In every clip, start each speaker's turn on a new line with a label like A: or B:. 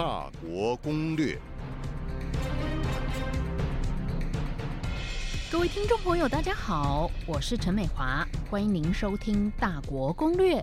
A: 大国攻略。
B: 各位听众朋友，大家好，我是陈美华，欢迎您收听《大国攻略》。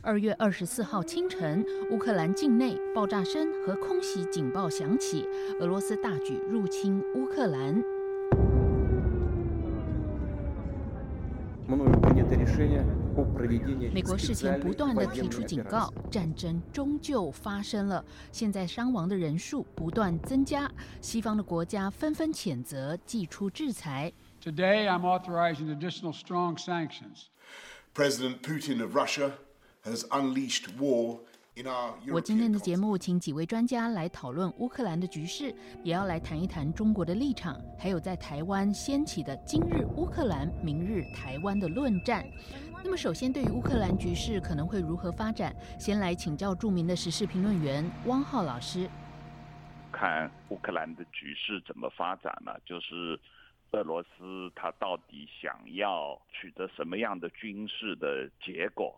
B: 二月二十四号清晨，乌克兰境内爆炸声和空袭警报响起，俄罗斯大举入侵乌克兰。美国事前不断的提出警告，战争终究发生了。现在伤亡的人数不断增加，西方的国家纷纷谴责，祭出制裁。
C: Today, I'm authorizing additional strong sanctions.
D: President Putin of Russia has unleashed war.
B: 我今天的节目请几位专家来讨论乌克兰的局势，也要来谈一谈中国的立场，还有在台湾掀起的“今日乌克兰，明日台湾”的论战。那么，首先对于乌克兰局势可能会如何发展，先来请教著名的时事评论员汪浩老师。
E: 看乌克兰的局势怎么发展呢？就是俄罗斯他到底想要取得什么样的军事的结果？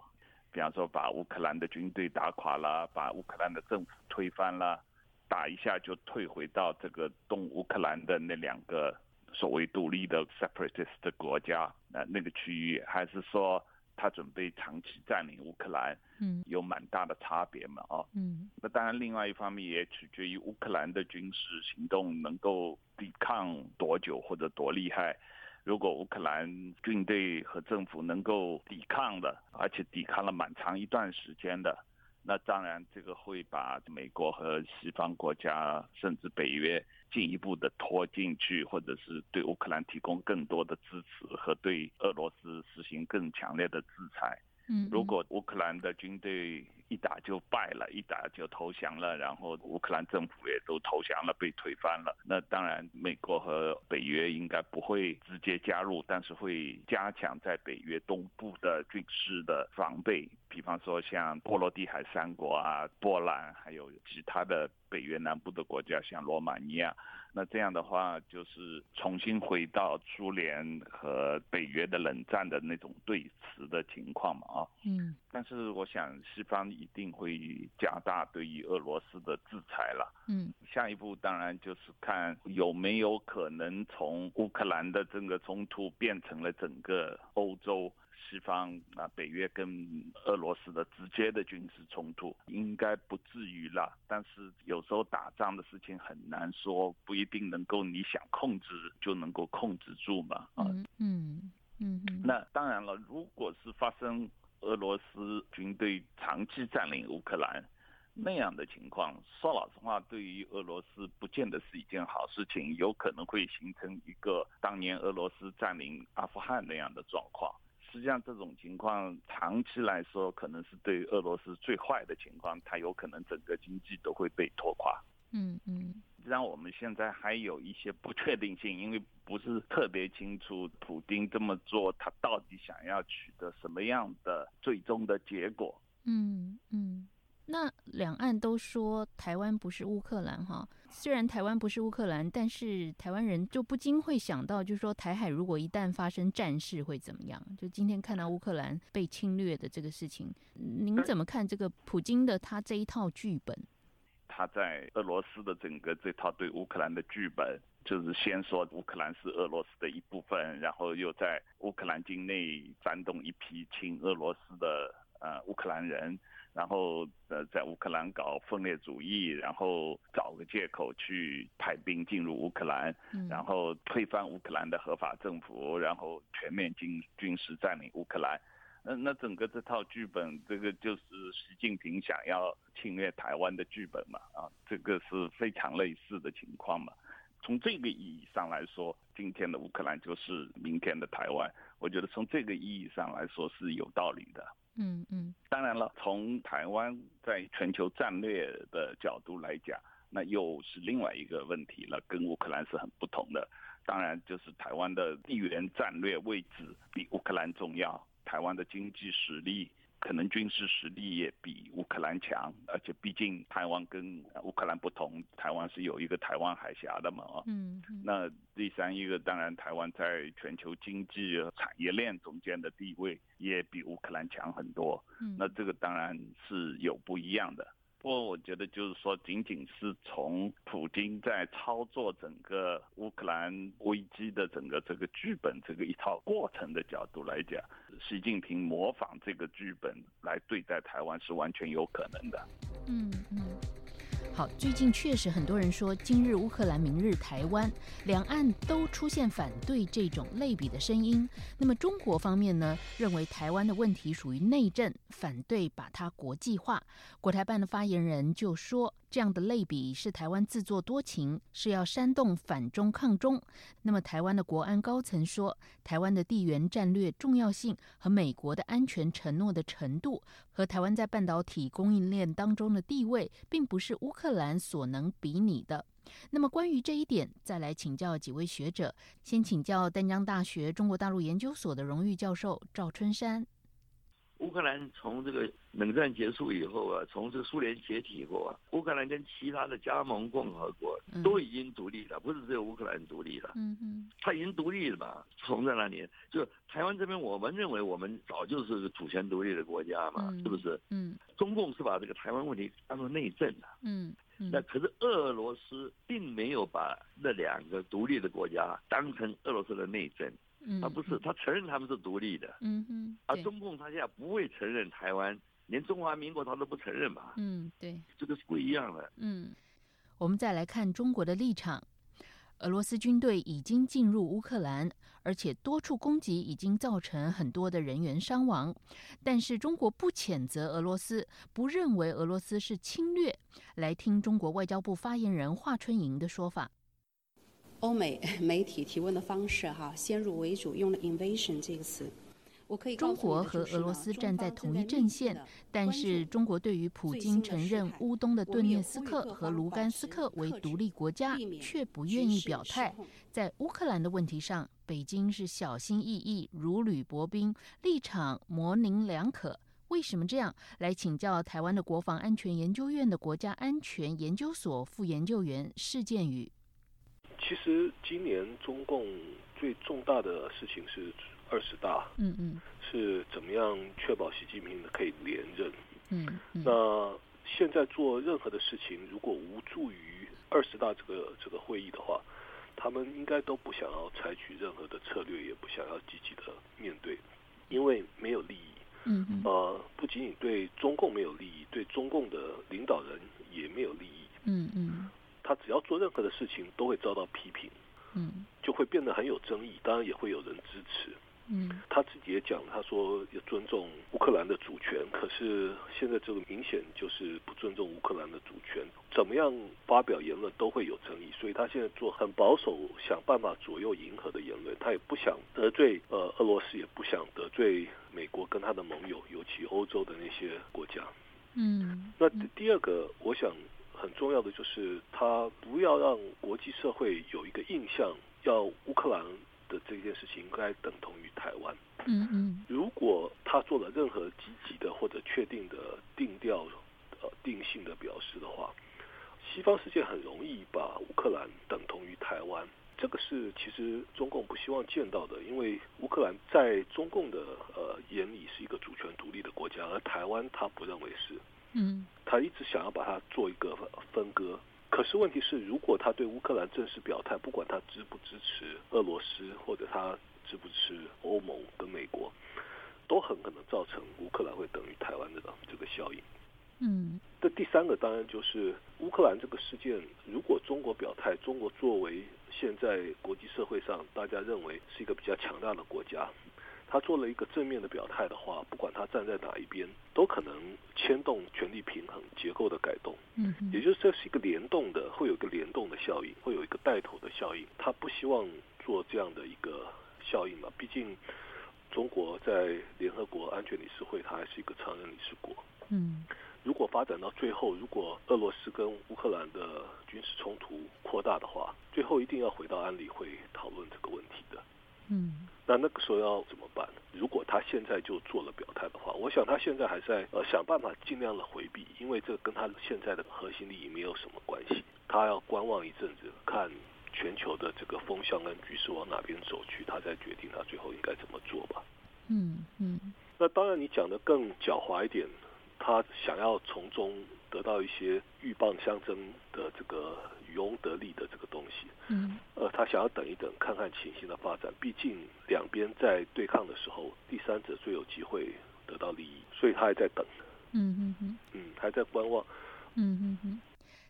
E: 比方说，把乌克兰的军队打垮了，把乌克兰的政府推翻了，打一下就退回到这个东乌克兰的那两个所谓独立的 separatist 的国家，那那个区域，还是说他准备长期占领乌克兰？嗯，有蛮大的差别嘛，啊，嗯，那当然，另外一方面也取决于乌克兰的军事行动能够抵抗多久或者多厉害。如果乌克兰军队和政府能够抵抗的，而且抵抗了蛮长一段时间的，那当然这个会把美国和西方国家甚至北约进一步的拖进去，或者是对乌克兰提供更多的支持和对俄罗斯实行更强烈的制裁。嗯，如果乌克兰的军队一打就败了，一打就投降了，然后乌克兰政府也都投降了，被推翻了，那当然美国和北约应该不会直接加入，但是会加强在北约东部的军事的防备，比方说像波罗的海三国啊、波兰，还有其他的北约南部的国家，像罗马尼亚。那这样的话，就是重新回到苏联和北约的冷战的那种对峙的情况嘛，啊，嗯，但是我想西方一定会加大对于俄罗斯的制裁了，嗯，下一步当然就是看有没有可能从乌克兰的这个冲突变成了整个欧洲。西方啊，北约跟俄罗斯的直接的军事冲突应该不至于了，但是有时候打仗的事情很难说，不一定能够你想控制就能够控制住嘛。啊，嗯嗯嗯。那当然了，如果是发生俄罗斯军队长期占领乌克兰那样的情况，说老实话，对于俄罗斯不见得是一件好事情，有可能会形成一个当年俄罗斯占领阿富汗那样的状况。实际上，这种情况长期来说，可能是对俄罗斯最坏的情况，它有可能整个经济都会被拖垮。嗯嗯。让我们现在还有一些不确定性，因为不是特别清楚，普京这么做，他到底想要取得什么样的最终的结果？嗯
B: 嗯。那两岸都说台湾不是乌克兰哈，虽然台湾不是乌克兰，但是台湾人就不禁会想到，就是说台海如果一旦发生战事会怎么样？就今天看到乌克兰被侵略的这个事情，您怎么看这个普京的他这一套剧本？
E: 他在俄罗斯的整个这套对乌克兰的剧本，就是先说乌克兰是俄罗斯的一部分，然后又在乌克兰境内煽动一批亲俄罗斯的呃乌克兰人。然后呃，在乌克兰搞分裂主义，然后找个借口去派兵进入乌克兰，然后推翻乌克兰的合法政府，然后全面军军事占领乌克兰。那那整个这套剧本，这个就是习近平想要侵略台湾的剧本嘛？啊，这个是非常类似的情况嘛。从这个意义上来说，今天的乌克兰就是明天的台湾。我觉得从这个意义上来说是有道理的。嗯嗯，当然了，从台湾在全球战略的角度来讲，那又是另外一个问题了，跟乌克兰是很不同的。当然，就是台湾的地缘战略位置比乌克兰重要，台湾的经济实力。可能军事实力也比乌克兰强，而且毕竟台湾跟乌克兰不同，台湾是有一个台湾海峡的嘛啊。嗯。那第三一个，当然台湾在全球经济产业链中间的地位也比乌克兰强很多。嗯。那这个当然是有不一样的。不过我觉得就是说，仅仅是从普京在操作整个乌克兰危机的整个这个剧本这个一套过程的角度来讲，习近平模仿这个剧本来对待台湾是完全有可能的。
B: 嗯嗯。好，最近确实很多人说，今日乌克兰，明日台湾，两岸都出现反对这种类比的声音。那么中国方面呢，认为台湾的问题属于内政，反对把它国际化。国台办的发言人就说。这样的类比是台湾自作多情，是要煽动反中抗中。那么，台湾的国安高层说，台湾的地缘战略重要性和美国的安全承诺的程度，和台湾在半导体供应链当中的地位，并不是乌克兰所能比拟的。那么，关于这一点，再来请教几位学者。先请教丹江大学中国大陆研究所的荣誉教授赵春山。
A: 乌克兰从这个冷战结束以后啊，从这个苏联解体以后啊，乌克兰跟其他的加盟共和国都已经独立了，不是只有乌克兰独立了。嗯嗯，他已经独立了嘛？从在那里，就台湾这边，我们认为我们早就是个主权独立的国家嘛，是不是？嗯，中共是把这个台湾问题当做内政的。嗯，那可是俄罗斯并没有把那两个独立的国家当成俄罗斯的内政。他不是，他承认他们是独立的。嗯嗯。而中共他现在不会承认台湾，连中华民国他都不承认嘛。
B: 嗯，对。
A: 这个是不一样的。
B: 嗯，我们再来看中国的立场。俄罗斯军队已经进入乌克兰，而且多处攻击已经造成很多的人员伤亡。但是中国不谴责俄罗斯，不认为俄罗斯是侵略。来听中国外交部发言人华春莹的说法。
F: 欧美媒体提问的方式，哈，先入为主，用了 invasion 这个词。我可以
B: 中国和俄罗斯站在同一阵线，但是中国对于普京承认乌东的顿涅斯克和卢甘斯克为独立国家，却不愿意表态。在乌克兰的问题上，北京是小心翼翼、如履薄冰，立场模棱两可。为什么这样？来请教台湾的国防安全研究院的国家安全研究所副研究员释建宇。
G: 其实今年中共最重大的事情是二十大，嗯嗯，是怎么样确保习近平可以连任？嗯，那现在做任何的事情，如果无助于二十大这个这个会议的话，他们应该都不想要采取任何的策略，也不想要积极的面对，因为没有利益。嗯嗯，呃，不仅仅对中共没有利益，对中共的领导人也没有利益。嗯嗯。他只要做任何的事情，都会遭到批评，嗯，就会变得很有争议。当然也会有人支持，嗯，他自己也讲，他说要尊重乌克兰的主权。可是现在这个明显就是不尊重乌克兰的主权，怎么样发表言论都会有争议。所以他现在做很保守，想办法左右迎合的言论。他也不想得罪呃俄罗斯，也不想得罪美国跟他的盟友，尤其欧洲的那些国家。嗯，那第二个，我想。很重要的就是，他不要让国际社会有一个印象，要乌克兰的这件事情应该等同于台湾。嗯嗯。如果他做了任何积极的或者确定的定调、呃定性的表示的话，西方世界很容易把乌克兰等同于台湾。这个是其实中共不希望见到的，因为乌克兰在中共的呃眼里是一个主权独立的国家，而台湾他不认为是。嗯，他一直想要把它做一个分割，可是问题是，如果他对乌克兰正式表态，不管他支不支持俄罗斯，或者他支不支持欧盟跟美国，都很可能造成乌克兰会等于台湾的这个效应。嗯，这第三个当然就是乌克兰这个事件，如果中国表态，中国作为现在国际社会上大家认为是一个比较强大的国家。他做了一个正面的表态的话，不管他站在哪一边，都可能牵动权力平衡结构的改动。嗯，也就是这是一个联动的，会有一个联动的效应，会有一个带头的效应。他不希望做这样的一个效应嘛？毕竟中国在联合国安全理事会，它还是一个常任理事国。嗯，如果发展到最后，如果俄罗斯跟乌克兰的军事冲突扩大的话，最后一定要回到安理会讨论这个问题的。嗯。那那个时候要怎么办？如果他现在就做了表态的话，我想他现在还在呃想办法尽量的回避，因为这跟他现在的核心利益没有什么关系。他要观望一阵子，看全球的这个风向跟局势往哪边走去，他再决定他最后应该怎么做吧。嗯嗯。那当然，你讲的更狡猾一点，他想要从中。得到一些鹬蚌相争的这个渔翁得利的这个东西。嗯，呃，他想要等一等，看看情形的发展。毕竟两边在对抗的时候，第三者最有机会得到利益，所以他还在等。嗯嗯嗯，嗯，还在观望。嗯嗯
B: 嗯，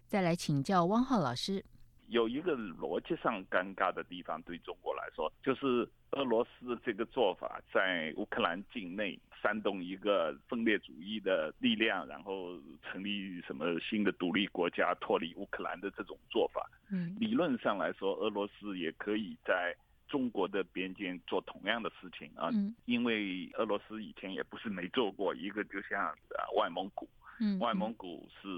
B: 再来请教汪浩老师。
E: 有一个逻辑上尴尬的地方，对中国来说，就是俄罗斯这个做法，在乌克兰境内煽动一个分裂主义的力量，然后成立什么新的独立国家，脱离乌克兰的这种做法。嗯，理论上来说，俄罗斯也可以在中国的边境做同样的事情啊，因为俄罗斯以前也不是没做过，一个就像外蒙古。嗯，外蒙古是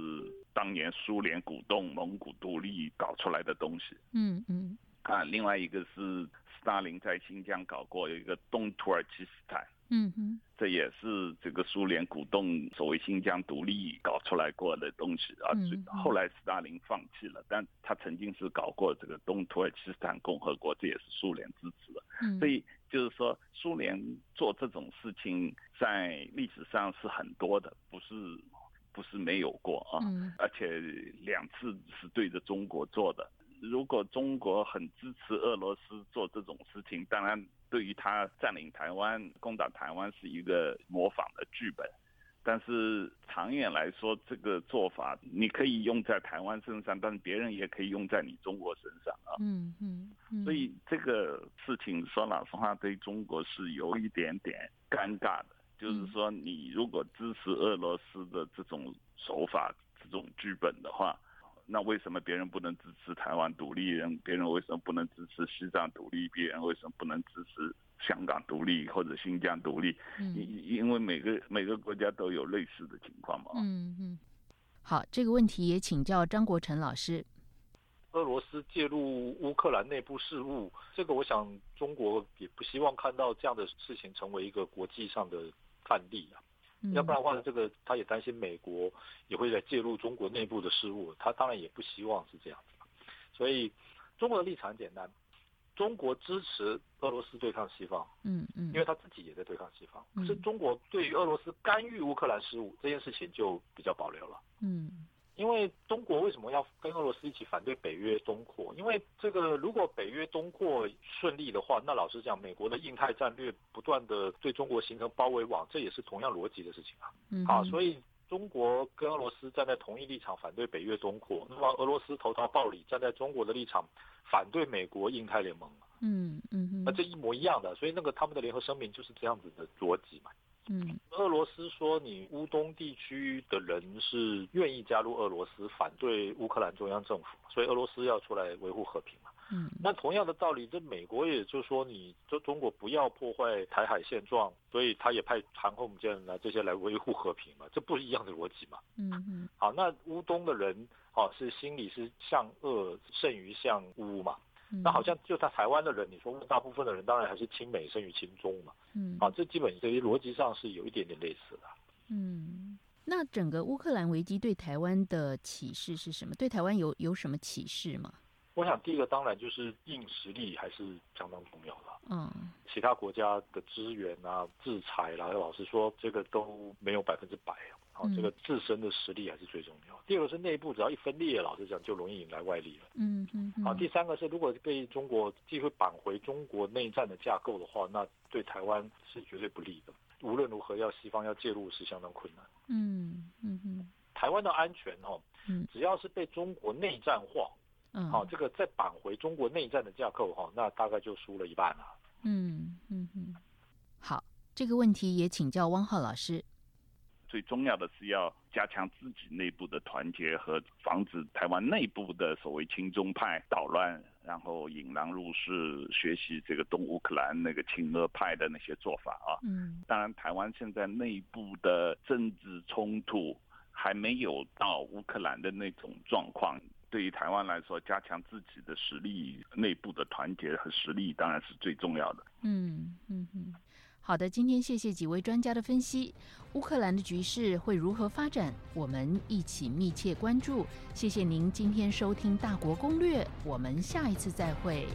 E: 当年苏联鼓动蒙古独立搞出来的东西。嗯嗯，啊，另外一个是斯大林在新疆搞过有一个东土耳其斯坦。嗯哼，这也是这个苏联鼓动所谓新疆独立搞出来过的东西啊。嗯，后来斯大林放弃了，但他曾经是搞过这个东土耳其斯坦共和国，这也是苏联支持的。嗯，所以就是说，苏联做这种事情在历史上是很多的，不是。不是没有过啊，而且两次是对着中国做的。如果中国很支持俄罗斯做这种事情，当然对于他占领台湾、攻打台湾是一个模仿的剧本。但是长远来说，这个做法你可以用在台湾身上，但是别人也可以用在你中国身上啊。嗯嗯。所以这个事情说老实话，对中国是有一点点尴尬的。就是说，你如果支持俄罗斯的这种手法、这种剧本的话，那为什么别人不能支持台湾独立？人别人为什么不能支持西藏独立？别人为什么不能支持香港独立或者新疆独立？因因为每个每个国家都有类似的情况嘛。嗯
B: 嗯。好，这个问题也请教张国成老师。
H: 俄罗斯介入乌克兰内部事务，这个我想中国也不希望看到这样的事情成为一个国际上的。范例啊，要不然的话，这个他也担心美国也会来介入中国内部的事务，他当然也不希望是这样子。所以中国的立场简单，中国支持俄罗斯对抗西方，嗯嗯，因为他自己也在对抗西方。可是中国对于俄罗斯干预乌克兰事务这件事情就比较保留了，嗯。因为中国为什么要跟俄罗斯一起反对北约东扩？因为这个如果北约东扩顺利的话，那老实讲，美国的印太战略不断的对中国形成包围网，这也是同样逻辑的事情啊。嗯，好，所以中国跟俄罗斯站在同一立场反对北约东扩，那么俄罗斯投桃报李站在中国的立场反对美国印太联盟嗯嗯，那这一模一样的，所以那个他们的联合声明就是这样子的逻辑嘛。嗯，俄罗斯说你乌东地区的人是愿意加入俄罗斯，反对乌克兰中央政府，所以俄罗斯要出来维护和平嘛。嗯，那同样的道理，这美国也就说，你这中国不要破坏台海现状，所以他也派航空母舰来这些来维护和平嘛，这不是一样的逻辑嘛？嗯嗯，好，那乌东的人哦是心里是向恶胜于向乌嘛？那好像就在台湾的人，你说大部分的人当然还是亲美胜于亲中嘛，嗯，啊，这基本这些逻辑上是有一点点类似的。
B: 嗯，那整个乌克兰危机对台湾的启示是什么？对台湾有有什么启示吗？
H: 我想第一个当然就是硬实力还是相当重要的。嗯，其他国家的资源啊、制裁啦，老实说这个都没有百分之百。好，这个自身的实力还是最重要。第二个是内部，只要一分裂，老实讲就容易引来外力了。嗯嗯。好，第三个是如果被中国机会扳回中国内战的架构的话，那对台湾是绝对不利的。无论如何，要西方要介入是相当困难。嗯嗯嗯。台湾的安全哦，只要是被中国内战化，嗯，好，这个再扳回中国内战的架构哈，那大概就输了一半了。嗯
B: 嗯嗯。好，这个问题也请教汪浩老师。
E: 最重要的是要加强自己内部的团结和防止台湾内部的所谓亲中派捣乱，然后引狼入室，学习这个东乌克兰那个亲俄派的那些做法啊。嗯，当然台湾现在内部的政治冲突还没有到乌克兰的那种状况，对于台湾来说，加强自己的实力、内部的团结和实力当然是最重要的。嗯
B: 嗯嗯。好的，今天谢谢几位专家的分析。乌克兰的局势会如何发展？我们一起密切关注。谢谢您今天收听《大国攻略》，我们下一次再会。